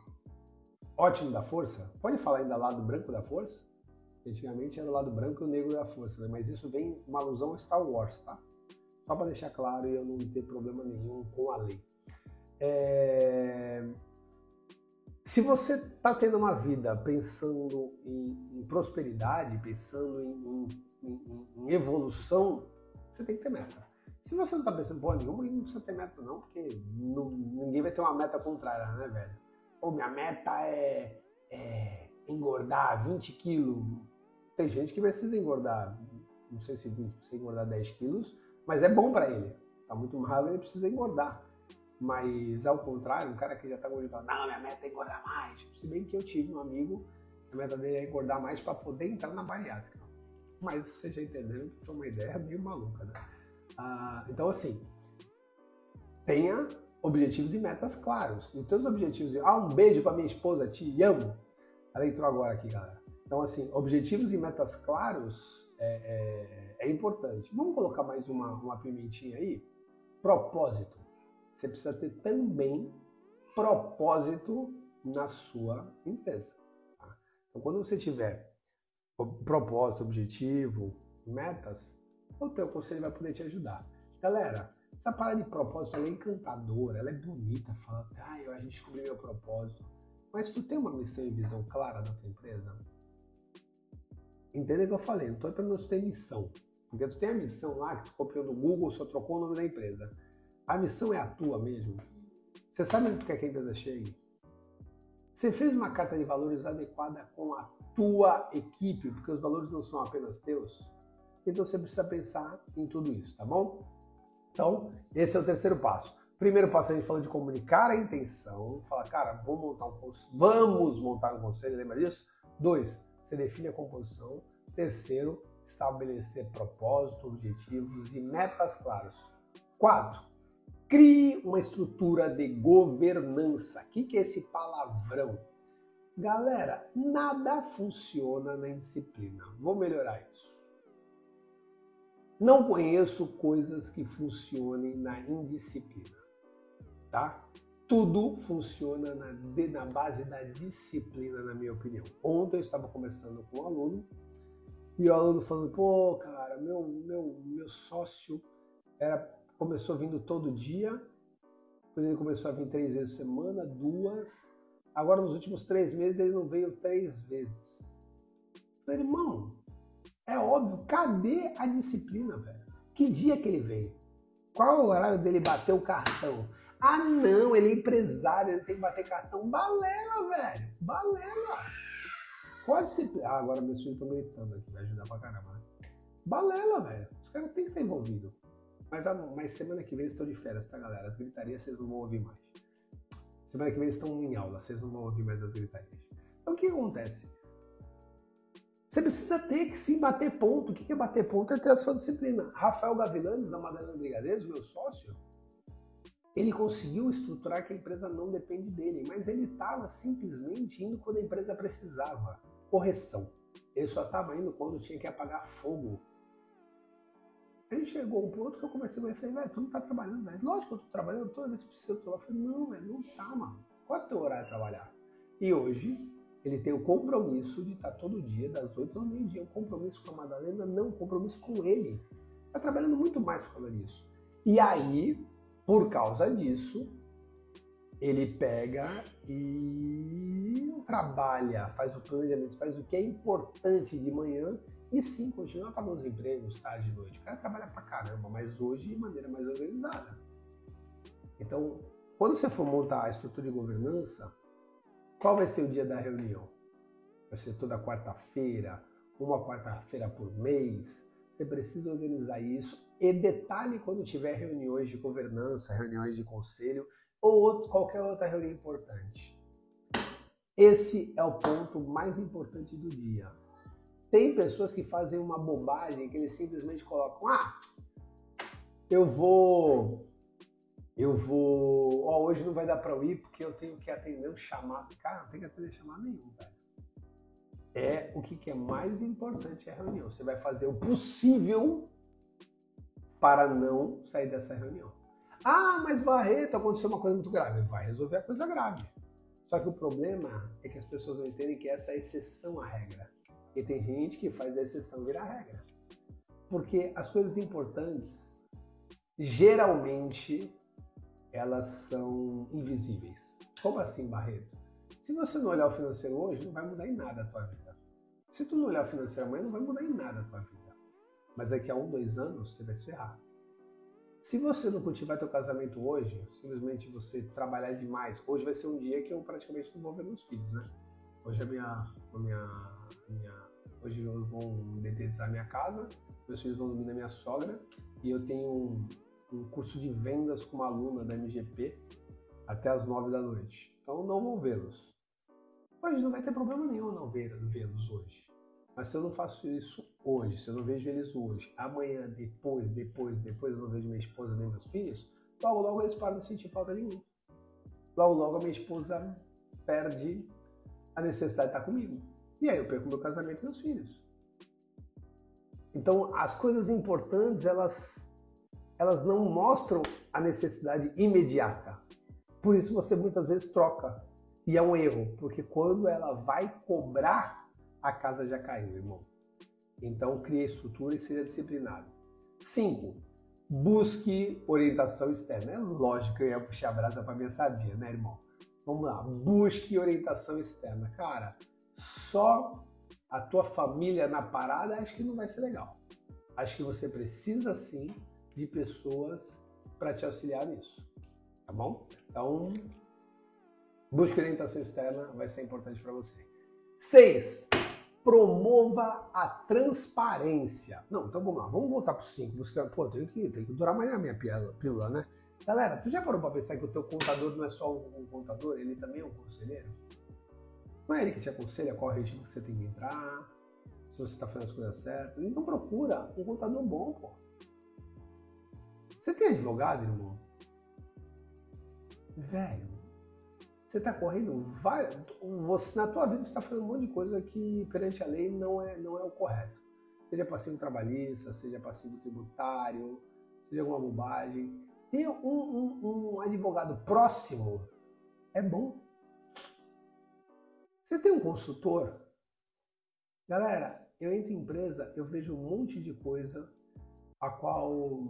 ótimo da força, pode falar ainda lado branco da força? Antigamente era o lado branco e o negro da força, né? mas isso vem uma alusão a Star Wars, tá? Só para deixar claro e eu não ter problema nenhum com a lei. É... Se você está tendo uma vida pensando em, em prosperidade, pensando em, em, em, evolução, você tem que ter meta. Se você não está pensando porra nenhuma, não precisa ter meta não, porque não, ninguém vai ter uma meta contrária, né, velho? Ou minha meta é, é engordar 20 quilos tem gente que precisa engordar, não sei se precisa engordar 10 quilos, mas é bom para ele. Tá muito magro, ele precisa engordar. Mas ao contrário, um cara que já tá gordinho fala, não, minha meta é engordar mais. Se bem que eu tive um amigo, a meta dele é engordar mais para poder entrar na bariátrica. Mas você já entendeu que foi uma ideia meio maluca, né? Ah, então assim, tenha objetivos e metas claros. E os teus objetivos, ah, um beijo para minha esposa, te amo. Ela entrou agora aqui, galera. Então, assim, objetivos e metas claros é, é, é importante. Vamos colocar mais uma, uma pimentinha aí? Propósito. Você precisa ter também propósito na sua empresa. Tá? Então, quando você tiver propósito, objetivo, metas, o teu conselho vai poder te ajudar. Galera, essa parada de propósito é encantadora, ela é bonita, fala, ah, a gente descobriu meu propósito. Mas tu tem uma missão e visão clara da tua empresa? Entenda o que eu falei, não estou perguntando se tem missão. Porque tu tem a missão lá que tu copiou do Google, só trocou o nome da empresa. A missão é a tua mesmo. Você sabe onde tu quer que a empresa chegue? Você fez uma carta de valores adequada com a tua equipe, porque os valores não são apenas teus. Então você precisa pensar em tudo isso, tá bom? Então, esse é o terceiro passo. Primeiro passo a gente falou de comunicar a intenção, falar, cara, vou montar um vamos montar um conselho, lembra disso? Dois, você define a composição. Terceiro, estabelecer propósitos, objetivos e metas claros. Quatro, crie uma estrutura de governança. O que é esse palavrão? Galera, nada funciona na indisciplina. Vou melhorar isso. Não conheço coisas que funcionem na indisciplina tá? Tudo funciona na, na base da disciplina, na minha opinião. Ontem eu estava conversando com um aluno e o aluno falando, pô, cara, meu, meu, meu sócio era, começou vindo todo dia, depois ele começou a vir três vezes por semana, duas. Agora, nos últimos três meses, ele não veio três vezes. Falei, irmão, é óbvio, cadê a disciplina, velho? Que dia que ele veio? Qual é o horário dele bater o cartão? Ah, não, ele é empresário, ele tem que bater cartão. Balela, velho. Balela. Pode ser. Ah, agora meus filhos estão gritando aqui, vai ajudar pra caramba. Né? Balela, velho. Os caras têm que estar envolvidos. Mas, mas semana que vem eles estão de férias, tá, galera? As gritarias vocês não vão ouvir mais. Semana que vem eles estão em aula, vocês não vão ouvir mais as gritarias. Então o que acontece? Você precisa ter que sim bater ponto. O que é bater ponto? É ter a sua disciplina. Rafael Gavilanes, da Madalena Brigadeiros, meu sócio, ele conseguiu estruturar que a empresa não depende dele, mas ele estava simplesmente indo quando a empresa precisava. Correção. Ele só estava indo quando tinha que apagar fogo. Aí chegou um ponto que eu comecei a falar, velho, tu não tá trabalhando, velho. Lógico que eu tô trabalhando, toda vez que precisa, eu tô lá. Eu falei, não, velho, não tá, mano. Qual é o teu horário de trabalhar? E hoje, ele tem o compromisso de estar tá todo dia, das 8 ao meio-dia, um compromisso com a Madalena, não, um compromisso com ele. Tá trabalhando muito mais por causa disso. E aí, por causa disso, ele pega e trabalha, faz o planejamento, faz o que é importante de manhã e sim, continua pagando os empregos tarde e noite. O cara trabalha pra caramba, mas hoje de maneira mais organizada. Então, quando você for montar a estrutura de governança, qual vai ser o dia da reunião? Vai ser toda quarta-feira, uma quarta-feira por mês? Você precisa organizar isso e detalhe quando tiver reuniões de governança, reuniões de conselho ou outro, qualquer outra reunião importante. Esse é o ponto mais importante do dia. Tem pessoas que fazem uma bobagem que eles simplesmente colocam: ah, eu vou. Eu vou. Hoje não vai dar para eu ir porque eu tenho que atender um chamado. Cara, não tem que atender chamado nenhum, velho. É o que, que é mais importante é a reunião. Você vai fazer o possível para não sair dessa reunião. Ah, mas Barreto, aconteceu uma coisa muito grave. Vai resolver a coisa grave. Só que o problema é que as pessoas não entendem que essa é a exceção à regra. E tem gente que faz a exceção virar regra. Porque as coisas importantes, geralmente, elas são invisíveis. Como assim, Barreto? Se você não olhar o financeiro hoje, não vai mudar em nada a tua vida. Se tu não olhar o financeiro amanhã, não vai mudar em nada a tua vida. Mas daqui a um, dois anos, você vai se ferrar. Se você não cultivar teu casamento hoje, simplesmente você trabalhar demais, hoje vai ser um dia que eu praticamente não vou ver meus filhos, né? Hoje minha, minha, minha hoje eu vou dedetizar minha casa, meus filhos vão dormir na minha sogra e eu tenho um, um curso de vendas com uma aluna da MGP até as nove da noite. Então não vou vê-los. Mas não vai ter problema nenhum não vê-los hoje. Mas se eu não faço isso hoje, se eu não vejo eles hoje, amanhã, depois, depois, depois eu não vejo minha esposa nem meus filhos, logo, logo eles param de sentir falta de mim. Logo, logo a minha esposa perde a necessidade de estar comigo. E aí eu perco meu casamento e meus filhos. Então, as coisas importantes, elas, elas não mostram a necessidade imediata. Por isso você muitas vezes troca. E é um erro, porque quando ela vai cobrar a casa já caiu, irmão. Então, crie estrutura e seja disciplinado. 5. Busque orientação externa. É lógico que eu ia puxar a brasa para minha sardinha, né, irmão? Vamos lá. Busque orientação externa. Cara, só a tua família na parada acho que não vai ser legal. Acho que você precisa sim de pessoas para te auxiliar nisso. Tá bom? Então, busque orientação externa, vai ser importante para você. 6 promova a transparência. Não, então vamos lá, vamos voltar para o 5. Pô, tem que, tem que durar mais a minha pílula, né? Galera, tu já parou para pensar que o teu contador não é só um, contador, ele também é um conselheiro? Não é ele que te aconselha qual regime que você tem que entrar, se você está fazendo as coisas certas. Então procura um contador bom, pô. Você tem advogado, irmão? Velho, você está correndo, vai, você, na tua vida você está fazendo um monte de coisa que perante a lei não é, não é o correto. Seja passivo trabalhista, seja passivo tributário, seja alguma bobagem. Ter um, um, um advogado próximo é bom. Você tem um consultor? Galera, eu entro em empresa, eu vejo um monte de coisa a qual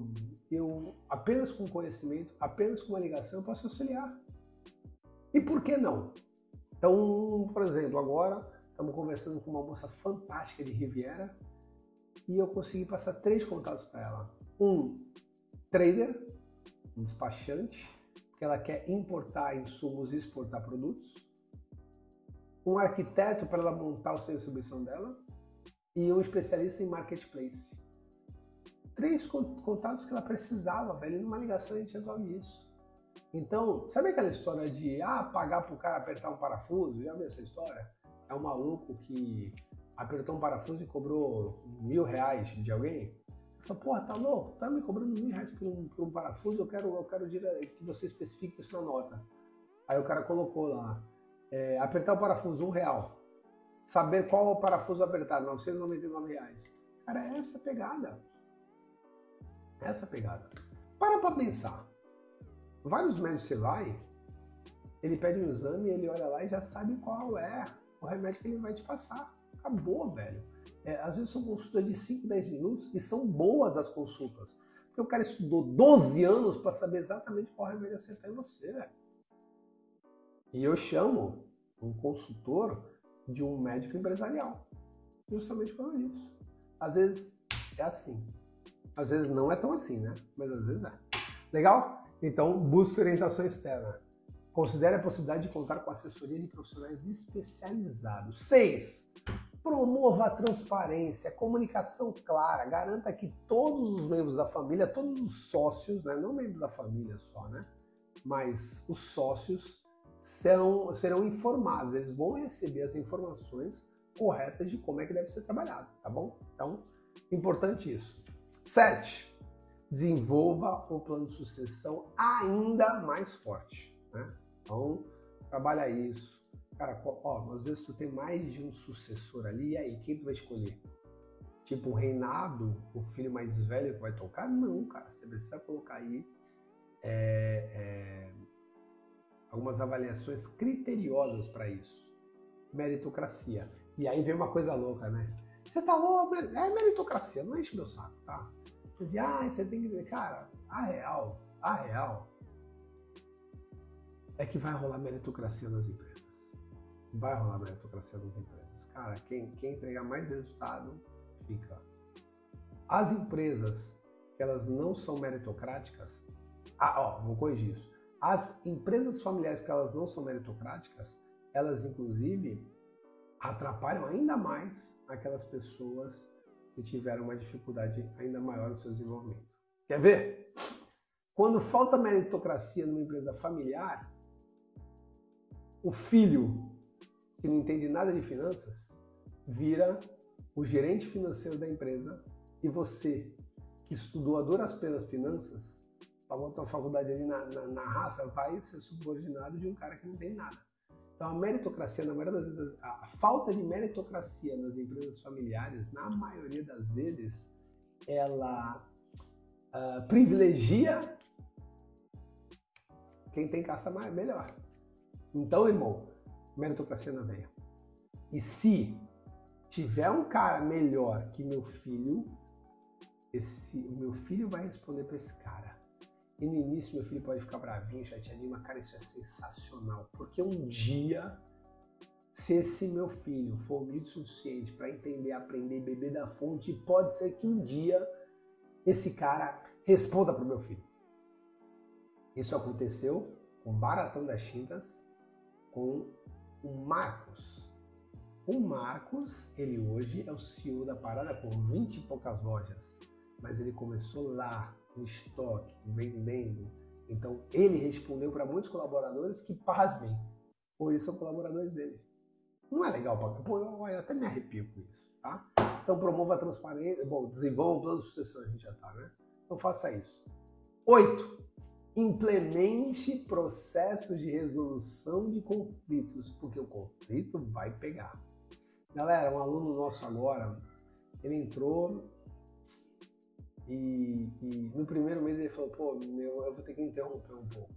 eu, apenas com conhecimento, apenas com uma ligação, posso auxiliar. E por que não? Então, por exemplo, agora estamos conversando com uma moça fantástica de Riviera e eu consegui passar três contatos para ela. Um trader, um despachante, porque ela quer importar insumos e exportar produtos. Um arquiteto para ela montar o centro de distribuição dela e um especialista em marketplace. Três contatos que ela precisava, velho. Numa ligação a gente resolve isso. Então, sabe aquela história de ah, pagar pro cara apertar um parafuso? Já viu essa história? É um maluco que apertou um parafuso e cobrou mil reais de alguém? Falei, porra, tá louco? Tá me cobrando mil reais por um, por um parafuso? Eu quero, eu quero que você especifique isso na nota. Aí o cara colocou lá, é, apertar o parafuso, um real. Saber qual o parafuso apertar, 999 reais. Cara, é essa pegada. Essa pegada. Para pra pensar. Vários médicos você vai, ele pede um exame, ele olha lá e já sabe qual é o remédio que ele vai te passar. Acabou, velho. É, às vezes são consultas de 5, 10 minutos e são boas as consultas. Porque o cara estudou 12 anos para saber exatamente qual remédio acertar em você, velho. E eu chamo um consultor de um médico empresarial. Justamente por causa disso. Às vezes é assim. Às vezes não é tão assim, né? Mas às vezes é. Legal? Então, busque orientação externa. Considere a possibilidade de contar com assessoria de profissionais especializados. 6. Promova a transparência, a comunicação clara, garanta que todos os membros da família, todos os sócios, né, não membros da família só, né, mas os sócios serão, serão informados, eles vão receber as informações corretas de como é que deve ser trabalhado, tá bom? Então, importante isso. 7 desenvolva um plano de sucessão ainda mais forte. Né? Então, trabalha isso. Cara, ó, às vezes tu tem mais de um sucessor ali, e aí, quem tu vai escolher? Tipo, o reinado, o filho mais velho que vai tocar? Não, cara. Você precisa colocar aí é, é, algumas avaliações criteriosas para isso. Meritocracia. E aí vem uma coisa louca, né? Você tá louco? É meritocracia, não enche meu saco, tá? De, ah, você tem que dizer, cara, a real, a real é que vai rolar meritocracia nas empresas. Vai rolar meritocracia nas empresas. Cara, quem, quem entregar mais resultado, fica. As empresas que elas não são meritocráticas, ah, ó, vou corrigir isso. As empresas familiares que elas não são meritocráticas, elas inclusive atrapalham ainda mais aquelas pessoas que tiveram uma dificuldade ainda maior no seu desenvolvimento. Quer ver? Quando falta meritocracia numa empresa familiar, o filho que não entende nada de finanças vira o gerente financeiro da empresa e você que estudou a duras penas finanças, pagou a tua faculdade ali na, na, na raça, vai ser subordinado de um cara que não tem nada. Então, a meritocracia, na maioria das vezes, a, a falta de meritocracia nas empresas familiares, na maioria das vezes, ela uh, privilegia quem tem casta mais, melhor. Então, irmão, meritocracia na veia. E se tiver um cara melhor que meu filho, esse, o meu filho vai responder para esse cara. E no início meu filho pode ficar bravinho, chateadinho, mas cara, isso é sensacional. Porque um dia, se esse meu filho for humilde o suficiente para entender, aprender beber da fonte, pode ser que um dia esse cara responda para o meu filho. Isso aconteceu com o Baratão das Tintas, com o Marcos. O Marcos, ele hoje é o CEO da parada com 20 e poucas lojas, mas ele começou lá, no estoque, vendendo, Então, ele respondeu para muitos colaboradores que, pasmem, hoje são colaboradores dele. Não é legal para. Pô, eu, até me arrepio com isso, tá? Então, promova a transparência. Bom, desenvolva o plano de sucessão, a gente já tá, né? Então, faça isso. Oito. Implemente processos de resolução de conflitos, porque o conflito vai pegar. Galera, um aluno nosso agora, ele entrou e, e, no primeiro mês ele falou, pô, eu, eu vou ter que interromper um pouco.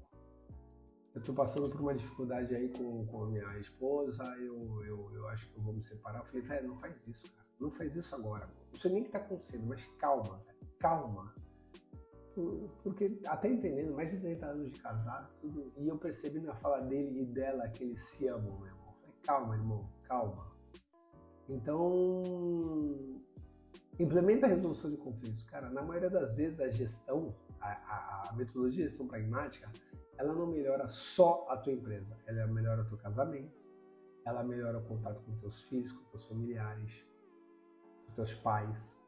Eu tô passando por uma dificuldade aí com, com a minha esposa, eu, eu, eu acho que eu vou me separar. Eu falei, velho, não faz isso, cara. Não faz isso agora. Não sei nem que tá acontecendo, mas calma, calma. Porque até entendendo, mais de 30 anos de casado, tudo, e eu percebi na fala dele e dela que eles se amam, meu irmão. Falei, calma, irmão, calma. Então, Implementa a resolução de conflitos. Cara, na maioria das vezes a gestão, a, a, metodologia de gestão pragmática, ela não melhora só a tua empresa, ela melhora o teu casamento, ela melhora o contato com teus filhos, com teus familiares, com teus pais.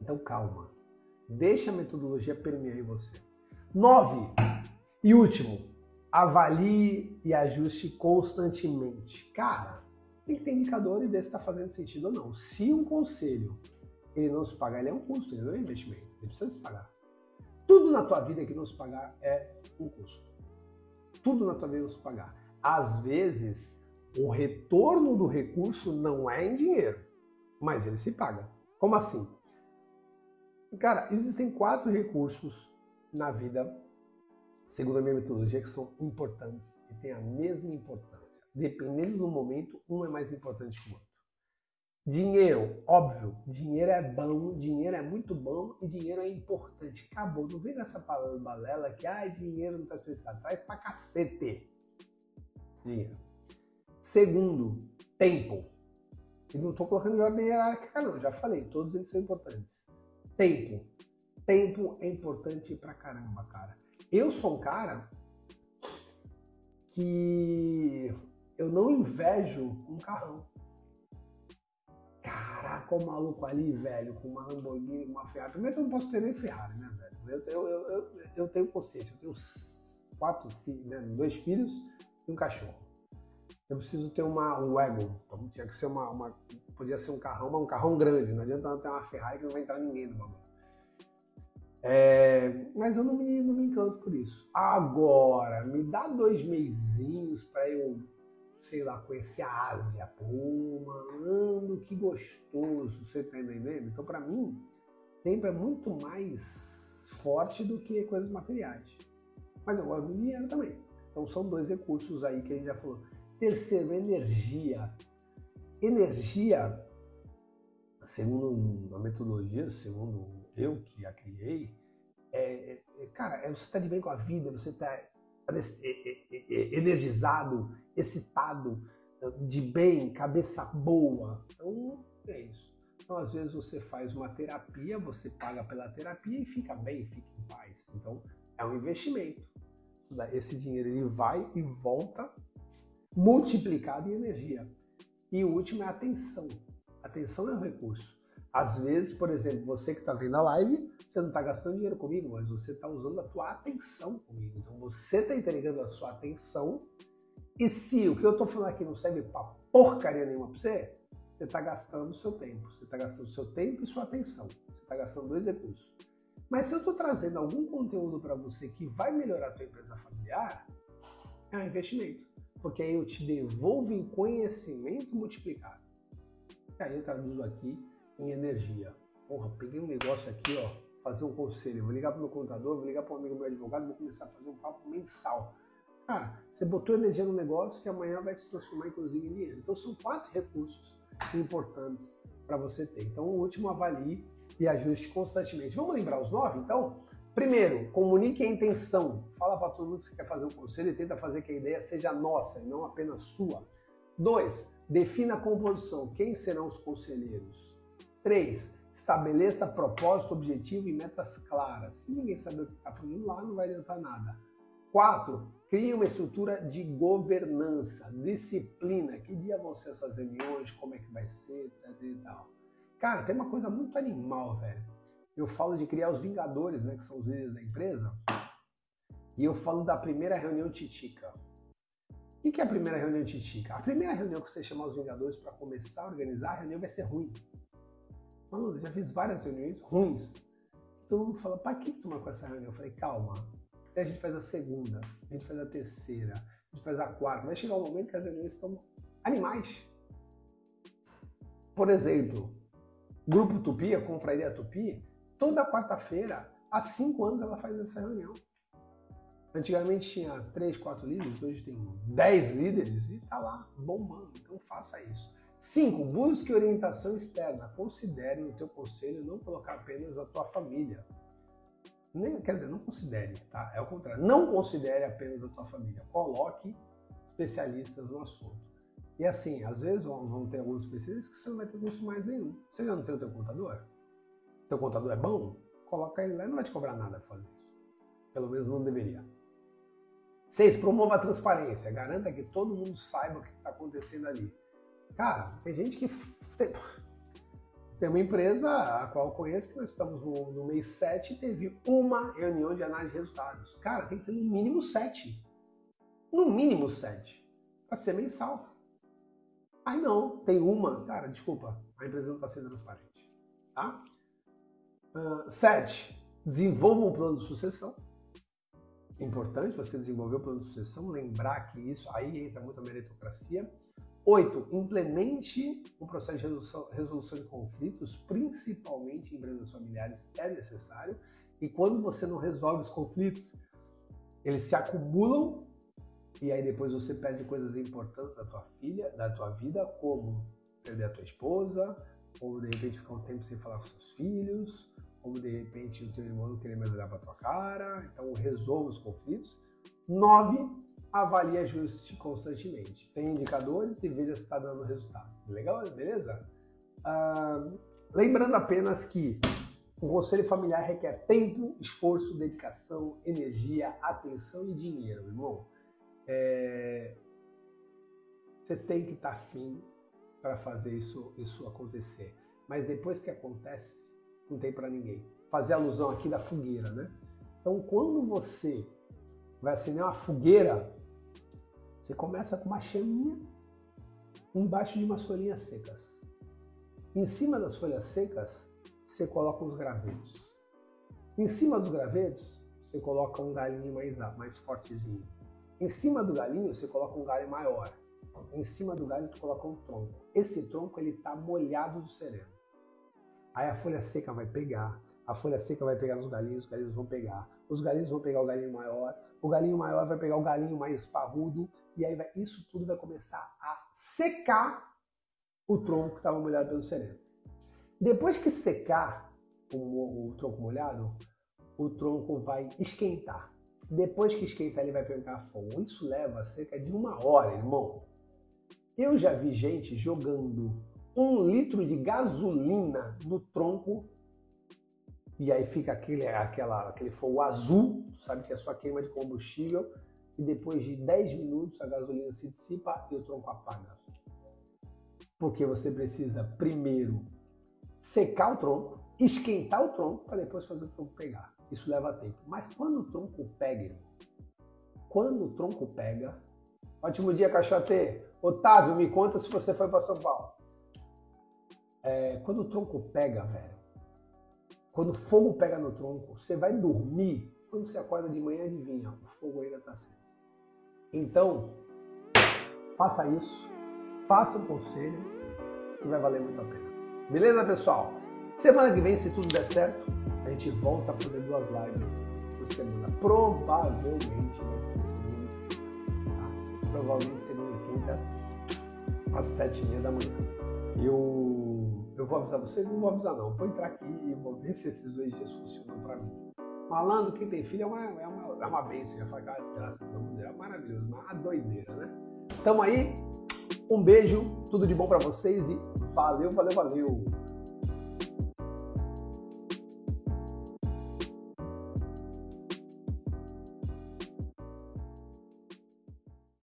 Então calma. Deixa a metodologia permear em você. Nove. E último, avalie e ajuste constantemente. Cara, tem que ter indicador e ver se está fazendo sentido ou não. Se um conselho ele não se pagar, ele é um custo, ele não é um investimento. Ele precisa se pagar. Tudo na tua vida que não se pagar é um custo. Tudo na tua vida não se pagar. Às vezes, o retorno do recurso não é em dinheiro, mas ele se paga. Como assim? Cara, existem quatro recursos na vida, segundo a minha metodologia, que são importantes e têm a mesma importância. Dependendo do momento, um é mais importante que o outro. Dinheiro, óbvio, dinheiro é bom, dinheiro é muito bom e dinheiro é importante. Acabou, não vem nessa palavra balela que ah, dinheiro não está especificado. Traz pra cacete. Dinheiro. Segundo, tempo. E não estou colocando em ordem hierárquica, não. Já falei, todos eles são importantes. Tempo. Tempo é importante pra caramba, cara. Eu sou um cara que eu não invejo um carrão. Caraca, o maluco ali, velho, com uma Lamborghini, uma Ferrari. Primeiro eu não posso ter nem Ferrari, né, velho? Eu, eu, eu, eu tenho consciência, eu tenho quatro filhos, né? dois filhos e um cachorro. Eu preciso ter uma, um wagon. Então, tinha que ser uma, uma, Podia ser um carrão, mas um carrão grande. Não adianta ter uma Ferrari que não vai entrar ninguém no bagulho. É, mas eu não me, não me encanto por isso. Agora, me dá dois meizinhos para eu sei lá, conhecer a Ásia. Pô, mano, que gostoso, você tá entendendo? Então, para mim, tempo é muito mais forte do que coisas materiais. Mas eu gosto do dinheiro também. Então, são dois recursos aí que a gente já falou. Terceiro, energia. Energia, segundo a metodologia, segundo eu que a criei, é, é, cara, é você tá de bem com a vida, você tá energizado, excitado, de bem, cabeça boa. Então, é isso. Então, às vezes você faz uma terapia, você paga pela terapia e fica bem, fica em paz. Então, é um investimento. Esse dinheiro ele vai e volta multiplicado em energia. E o último é atenção. atenção é um recurso. Às vezes, por exemplo, você que está vendo a live, você não está gastando dinheiro comigo, mas você está usando a tua atenção comigo. Então você está entregando a sua atenção. E se o que eu estou falando aqui não serve para porcaria nenhuma para você, você está gastando o seu tempo. Você está gastando o seu tempo e sua atenção. Você está gastando dois recursos. Mas se eu estou trazendo algum conteúdo para você que vai melhorar a tua empresa familiar, é um investimento. Porque aí eu te devolvo em conhecimento multiplicado. E aí eu traduzo aqui em energia. Porra, peguei um negócio aqui, ó, fazer um conselho. Vou ligar para meu contador, vou ligar para um amigo meu advogado, vou começar a fazer um papo mensal. Cara, você botou energia no negócio que amanhã vai se transformar inclusive em dinheiro. Então são quatro recursos importantes para você ter. Então o último avalie e ajuste constantemente. Vamos lembrar os nove, então? Primeiro, comunique a intenção. Fala para todo mundo que você quer fazer um conselho e tenta fazer que a ideia seja nossa e não apenas sua. Dois, defina a composição. Quem serão os conselheiros? 3. Estabeleça propósito, objetivo e metas claras. Se ninguém saber o que está fazendo lá, não vai adiantar nada. 4. Crie uma estrutura de governança, disciplina. Que dia vão ser essas reuniões, como é que vai ser, etc e tal. Cara, tem uma coisa muito animal, velho. Eu falo de criar os vingadores, né, que são os líderes da empresa. e eu falo da primeira reunião titica. O que é a primeira reunião titica? A primeira reunião que você chamar os Vingadores para começar a organizar, a reunião vai ser ruim. Mano, já fiz várias reuniões ruins. Todo mundo fala, para que tu marcou essa reunião? Eu falei, calma. Aí a gente faz a segunda, a gente faz a terceira, a gente faz a quarta. Vai chegar um momento que as reuniões estão animais. Por exemplo, Grupo Tupi, a Confraria Tupi, toda quarta-feira, há cinco anos ela faz essa reunião. Antigamente tinha três, quatro líderes, hoje tem dez líderes e tá lá, bombando. Então faça isso. Cinco, busque orientação externa. Considere no teu conselho não colocar apenas a tua família. Nem, quer dizer, não considere, tá? É o contrário. Não considere apenas a tua família. Coloque especialistas no assunto. E assim, às vezes vão, ter alguns especialistas que você não vai ter curso mais nenhum. Você já não tem o teu contador? Teu contador é bom? Coloca ele lá não vai te cobrar nada para fazer isso. Pelo menos não deveria. Seis, promova a transparência. Garanta que todo mundo saiba o que está acontecendo ali. Cara, tem gente que. Tem, tem uma empresa a qual conheço que nós estamos no, no mês 7 e teve uma reunião de análise de resultados. Cara, tem que ter no mínimo 7. No mínimo 7. Para ser mensal. Aí não, tem uma. Cara, desculpa, a empresa não está sendo transparente. Tá? Uh, sete, desenvolva um plano de sucessão importante você desenvolver o plano de sucessão, lembrar que isso aí entra muito a meritocracia. Oito, implemente um processo de resolução, resolução de conflitos, principalmente em empresas familiares, é necessário. E quando você não resolve os conflitos, eles se acumulam e aí depois você perde coisas importantes da tua filha, da tua vida, como perder a tua esposa, ou de repente ficar um tempo sem falar com seus filhos, como de repente o teu irmão não querer mais olhar para tua cara, então resolva os conflitos. Nove, avalie e ajuste constantemente. Tem indicadores e veja se está dando resultado. Legal? Beleza? Ah, lembrando apenas que o conselho familiar requer tempo, esforço, dedicação, energia, atenção e dinheiro, irmão. É... Você tem que estar tá afim para fazer isso, isso acontecer. Mas depois que acontece, não tem para ninguém. Fazer alusão aqui da fogueira, né? Então, quando você vai acender uma fogueira, você começa com uma chaminha embaixo de umas folhinhas secas. Em cima das folhas secas, você coloca uns gravetos. Em cima dos gravetos, você coloca um galinho mais, mais fortezinho. Em cima do galinho, você coloca um galho maior. Em cima do galho, tu coloca um tronco. Esse tronco, ele tá molhado do sereno. Aí a folha seca vai pegar, a folha seca vai pegar nos galinhos, os galinhos vão pegar, os galinhos vão pegar o galinho maior, o galinho maior vai pegar o galinho mais parrudo, e aí vai, isso tudo vai começar a secar o tronco que estava molhado pelo sereno. Depois que secar o, o, tronco molhado, o tronco vai esquentar. Depois que esquentar, ele vai pegar fogo. Isso leva cerca de uma hora, irmão. Eu já vi gente jogando um litro de gasolina no tronco e aí fica aquele, aquela, aquele fogo azul, sabe que é só queima de combustível, e depois de 10 minutos a gasolina se dissipa e o tronco apaga. Porque você precisa primeiro secar o tronco, esquentar o tronco para depois fazer o tronco pegar. Isso leva tempo. Mas quando o tronco pega, quando o tronco pega, ótimo dia, caixote. Otávio, me conta se você foi para São Paulo. É, quando o tronco pega, velho, quando o fogo pega no tronco, você vai dormir, quando você acorda de manhã, adivinha, o fogo ainda está aceso. Então, faça isso, faça um conselho, que vai valer muito a pena. Beleza, pessoal? Semana que vem, se tudo der certo, a gente volta a fazer duas lives por semana. Provavelmente vai ser segunda, tá? Provavelmente segunda e quinta, às sete e meia da manhã. Eu eu vou avisar vocês? Não vou avisar não. Vou entrar aqui e vou ver se esses dois dias funcionam para mim. Malandro, quem tem filho é uma, é uma, é uma bênção. Já falei, cara, desgraça, é maravilhoso, uma doideira, né? Tamo aí. Um beijo, tudo de bom para vocês e valeu, valeu, valeu.